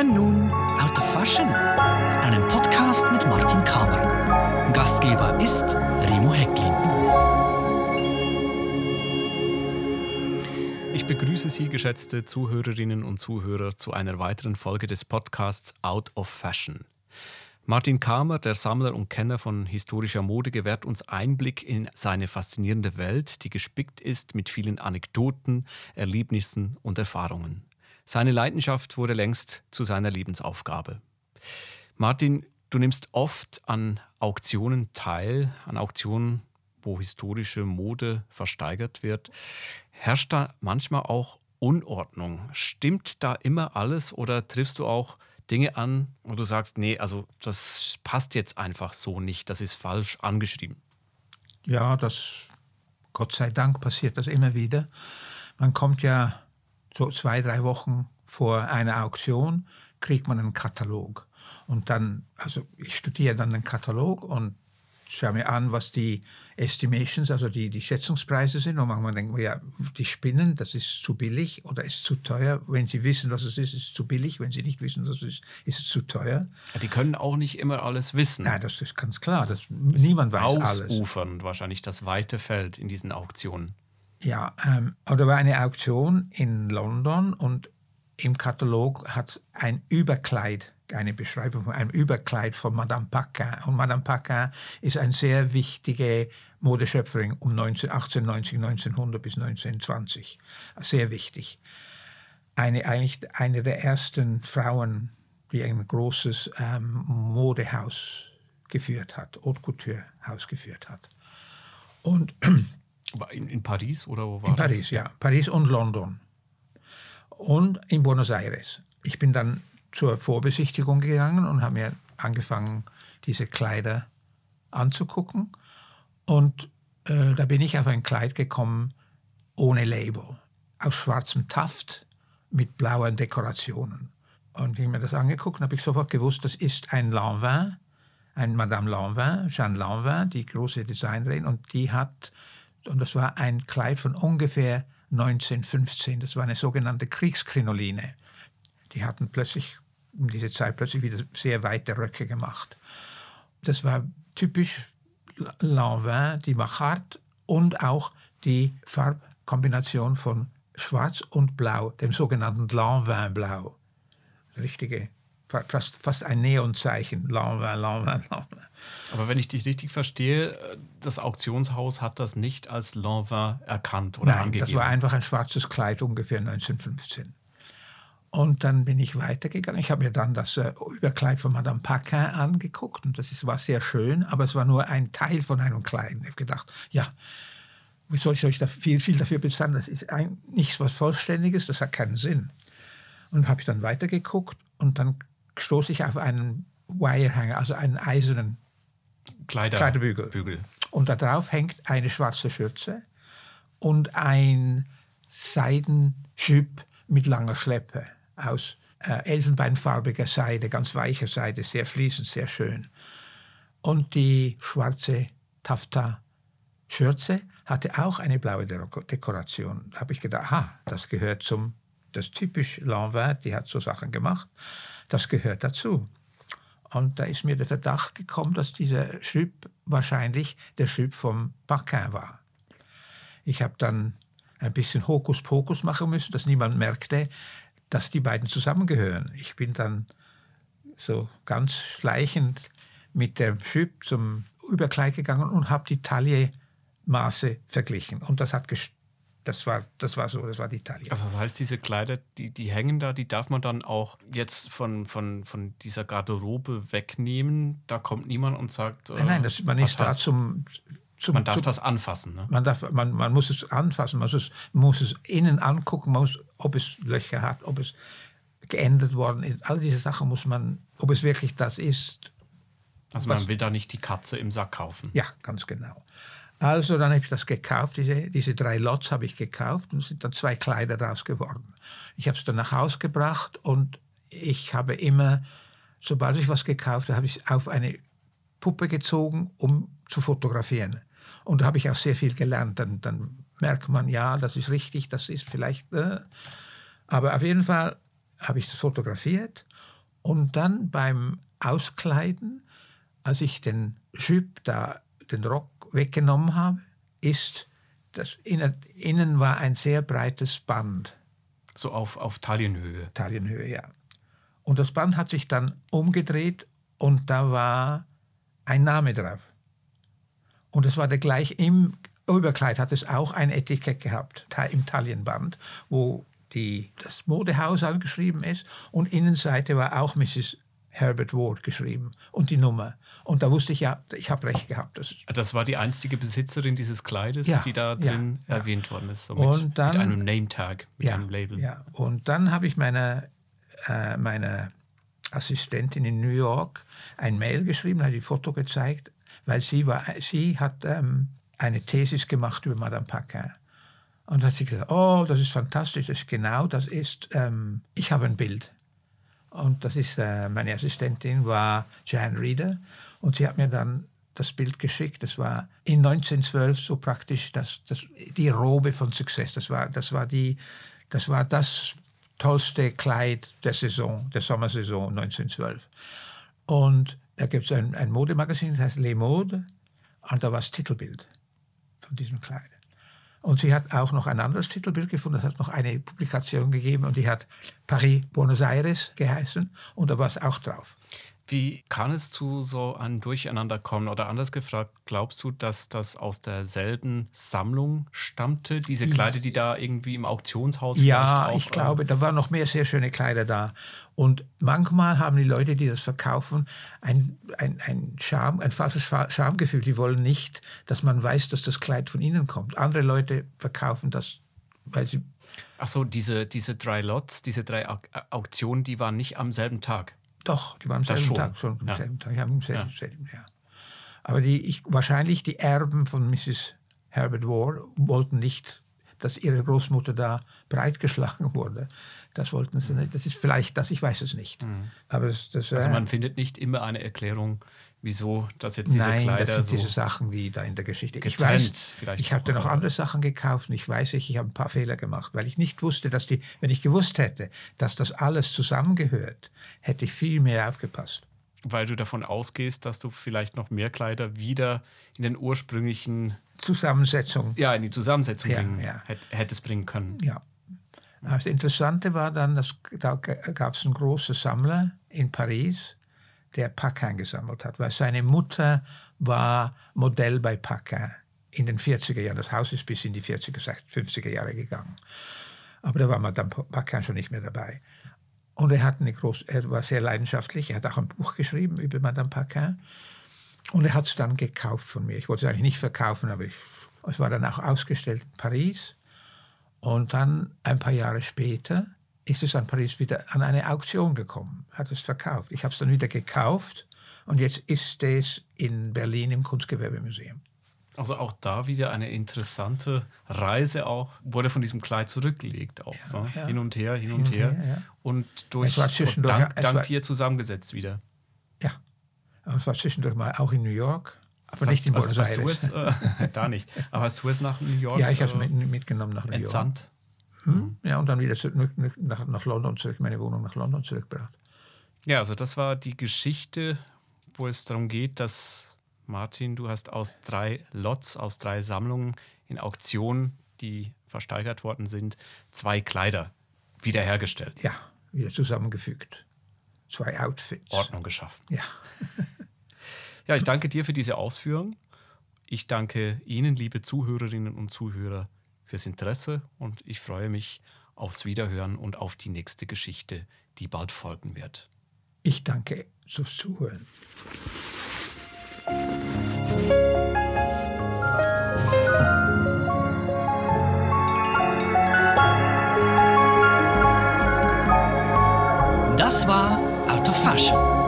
hören nun Out of Fashion, einen Podcast mit Martin Kamer. Gastgeber ist Remo Hecklin. Ich begrüße Sie, geschätzte Zuhörerinnen und Zuhörer, zu einer weiteren Folge des Podcasts Out of Fashion. Martin Kamer, der Sammler und Kenner von historischer Mode, gewährt uns Einblick in seine faszinierende Welt, die gespickt ist mit vielen Anekdoten, Erlebnissen und Erfahrungen. Seine Leidenschaft wurde längst zu seiner Lebensaufgabe. Martin, du nimmst oft an Auktionen teil, an Auktionen, wo historische Mode versteigert wird. Herrscht da manchmal auch Unordnung? Stimmt da immer alles oder triffst du auch Dinge an, wo du sagst, nee, also das passt jetzt einfach so nicht, das ist falsch angeschrieben? Ja, das, Gott sei Dank, passiert das immer wieder. Man kommt ja so zwei, drei Wochen vor einer Auktion, kriegt man einen Katalog. Und dann, also ich studiere dann den Katalog und schaue mir an, was die Estimations, also die, die Schätzungspreise sind. Und manchmal denken wir, ja, die spinnen, das ist zu billig oder ist zu teuer. Wenn sie wissen, was es ist, ist es zu billig. Wenn sie nicht wissen, was es ist, ist es zu teuer. Die können auch nicht immer alles wissen. Ja, das ist ganz klar. Das, niemand weiß alles. Ausufern wahrscheinlich das weite Feld in diesen Auktionen. Ja, ähm, oder war eine Auktion in London und im Katalog hat ein Überkleid eine Beschreibung von einem Überkleid von Madame Paquin. Und Madame Paquin ist eine sehr wichtige Modeschöpferin um 19, 1890, 1900 bis 1920. Sehr wichtig. Eine, eigentlich eine der ersten Frauen, die ein großes ähm, Modehaus geführt hat, Haute Couture Haus geführt hat. Und in, in Paris oder wo war in das? In Paris, ja. Paris und London. Und in Buenos Aires. Ich bin dann zur Vorbesichtigung gegangen und habe mir angefangen, diese Kleider anzugucken. Und äh, da bin ich auf ein Kleid gekommen ohne Label, aus schwarzem Taft mit blauen Dekorationen. Und ich habe mir das angeguckt und habe ich sofort gewusst, das ist ein Lanvin, ein Madame Lanvin, Jeanne Lanvin, die große Designerin, und die hat, und das war ein Kleid von ungefähr 1915, das war eine sogenannte Kriegskrinoline. Die hatten plötzlich um diese Zeit plötzlich wieder sehr weite Röcke gemacht. Das war typisch Lanvin, die Machart und auch die Farbkombination von Schwarz und Blau, dem sogenannten Lanvin-Blau. Richtige, fast, fast ein Neonzeichen. Lanvin, Lanvin, Lanvin. Aber wenn ich dich richtig verstehe, das Auktionshaus hat das nicht als Lanvin erkannt oder Nein, angegeben? das war einfach ein schwarzes Kleid ungefähr 1915. Und dann bin ich weitergegangen. Ich habe mir dann das äh, Überkleid von Madame Paquin angeguckt und das ist, war sehr schön, aber es war nur ein Teil von einem Kleid. Ich habe gedacht, ja, wie soll ich euch da viel, viel dafür bezahlen? Das ist ein, nichts was Vollständiges, das hat keinen Sinn. Und habe ich dann weitergeguckt und dann stoße ich auf einen Wirehanger, also einen eisernen Kleider, Kleiderbügel. Bügel. Und da drauf hängt eine schwarze Schürze und ein Seidenschüpp mit langer Schleppe aus äh, elfenbeinfarbiger Seide, ganz weicher Seide, sehr fließend, sehr schön. Und die schwarze Tafta-Schürze hatte auch eine blaue Dekoration. Da habe ich gedacht, aha, das gehört zum, das typisch Lanvin, die hat so Sachen gemacht, das gehört dazu. Und da ist mir der Verdacht gekommen, dass dieser Schüpp wahrscheinlich der Schüpp vom Paquin war. Ich habe dann ein bisschen Hokuspokus machen müssen, dass niemand merkte, dass die beiden zusammengehören. Ich bin dann so ganz schleichend mit dem Schüpp zum Überkleid gegangen und habe die Taillemaße verglichen. Und das hat das war, das war so, das war die Taille. Also das heißt, diese Kleider, die, die hängen da, die darf man dann auch jetzt von, von, von dieser Garderobe wegnehmen. Da kommt niemand und sagt. Nein, nein, das, man ist da zum, zum, man darf zum, das anfassen. Ne? Man, darf, man, man muss es anfassen, man muss es, muss es innen angucken, muss, ob es Löcher hat, ob es geändert worden ist. All diese Sachen muss man, ob es wirklich das ist. Also man will da nicht die Katze im Sack kaufen. Ja, ganz genau. Also dann habe ich das gekauft, diese, diese drei Lots habe ich gekauft und sind dann zwei Kleider daraus geworden. Ich habe es dann nach Hause gebracht und ich habe immer, sobald ich was gekauft habe, habe ich es auf eine Puppe gezogen, um zu fotografieren. Und da habe ich auch sehr viel gelernt. Dann, dann merkt man, ja, das ist richtig, das ist vielleicht. Äh. Aber auf jeden Fall habe ich das fotografiert Und dann beim Auskleiden, als ich den Jupe da, den Rock weggenommen habe, ist das innen, innen war ein sehr breites Band. So auf, auf Taillenhöhe. Taillenhöhe, ja. Und das Band hat sich dann umgedreht und da war ein Name drauf. Und es war der gleich im Überkleid hat es auch ein Etikett gehabt, im Taillenband, wo die, das Modehaus angeschrieben ist und Innenseite war auch Mrs. Herbert Ward geschrieben und die Nummer. Und da wusste ich ja, ich habe recht gehabt. Das, das war die einzige Besitzerin dieses Kleides, ja, die da drin ja, erwähnt ja. worden ist. So mit, und dann, mit einem Name-Tag, mit einem Label. Ja, und dann habe ich meiner äh, meine Assistentin in New York ein Mail geschrieben, hat die Foto gezeigt, weil sie, war, sie hat ähm, eine Thesis gemacht über Madame Paquin. Und hat sie gesagt, oh, das ist fantastisch, das ist genau, das ist, ähm, ich habe ein Bild. Und das ist, äh, meine Assistentin war Jan Reeder und sie hat mir dann das Bild geschickt. Das war in 1912 so praktisch das, das, die Robe von Success. Das war, das, war die, das war das tollste Kleid der Saison, der Sommersaison 1912. Und da gibt es ein, ein Modemagazin, das heißt Les Modes, und da war das Titelbild von diesem Kleid. Und sie hat auch noch ein anderes Titelbild gefunden. Es hat noch eine Publikation gegeben und die hat Paris Buenos Aires geheißen und da war es auch drauf. Wie kann es zu so einem Durcheinander kommen? Oder anders gefragt, glaubst du, dass das aus derselben Sammlung stammte? Diese Kleider, die da irgendwie im Auktionshaus Ja, auch, ich äh, glaube, da waren noch mehr sehr schöne Kleider da. Und manchmal haben die Leute, die das verkaufen, ein, ein, ein, Scham, ein falsches Schamgefühl. Die wollen nicht, dass man weiß, dass das Kleid von ihnen kommt. Andere Leute verkaufen das, weil sie. Ach so, diese, diese drei Lots, diese drei Auktionen, die waren nicht am selben Tag. Doch, die waren am selben Tag schon. Am ja. selben Tag. Ja, am selben, ja. selben, ja. Aber die, ich, wahrscheinlich die Erben von Mrs. Herbert Ward wollten nicht, dass ihre Großmutter da breitgeschlagen wurde. Das wollten sie nicht. Das ist vielleicht das, ich weiß es nicht. Mhm. Aber das, das, also man findet nicht immer eine Erklärung, wieso das jetzt diese Nein, Kleider das sind so diese Sachen wie da in der Geschichte. Ich weiß, ich hatte noch andere Sachen gekauft und ich weiß, ich, ich habe ein paar Fehler gemacht, weil ich nicht wusste, dass die, wenn ich gewusst hätte, dass das alles zusammengehört, hätte ich viel mehr aufgepasst. Weil du davon ausgehst, dass du vielleicht noch mehr Kleider wieder in den ursprünglichen Zusammensetzung. Ja, in die Zusammensetzung ja, bringen, ja. hättest bringen können. Ja. Das Interessante war dann, dass, da gab es einen großen Sammler in Paris, der Paquin gesammelt hat, weil seine Mutter war Modell bei Paquin in den 40er Jahren. Das Haus ist bis in die 40er, 50er Jahre gegangen. Aber da war Madame Paquin schon nicht mehr dabei. Und er, hat eine groß, er war sehr leidenschaftlich. Er hat auch ein Buch geschrieben über Madame Paquin. Und er hat es dann gekauft von mir. Ich wollte es eigentlich nicht verkaufen, aber ich, es war dann auch ausgestellt in Paris. Und dann ein paar Jahre später ist es an Paris wieder an eine Auktion gekommen, hat es verkauft. Ich habe es dann wieder gekauft und jetzt ist es in Berlin im Kunstgewerbemuseum. Also auch da wieder eine interessante Reise auch, wurde von diesem Kleid zurückgelegt auch. Ja, ne? ja. Hin und her, hin und, hin her. her ja. Und durch und dank, dank dir zusammengesetzt wieder. Ja, es war zwischendurch mal auch in New York, aber hast, nicht in Buenos hast, Aires. Hast es, äh, da nicht. Aber hast du es nach New York? Ja, ich habe es mitgenommen nach New York. Entsandt? Hm? Ja, und dann wieder zurück, nach, nach London zurück, meine Wohnung nach London zurückgebracht. Ja, also das war die Geschichte, wo es darum geht, dass Martin, du hast aus drei Lots, aus drei Sammlungen in Auktionen, die versteigert worden sind, zwei Kleider wiederhergestellt. Ja, wieder zusammengefügt. Zwei Outfits. Ordnung geschaffen. Ja. ja, ich danke dir für diese Ausführung. Ich danke Ihnen, liebe Zuhörerinnen und Zuhörer, fürs Interesse und ich freue mich aufs Wiederhören und auf die nächste Geschichte, die bald folgen wird. Ich danke fürs Zuhören. Das war Fashion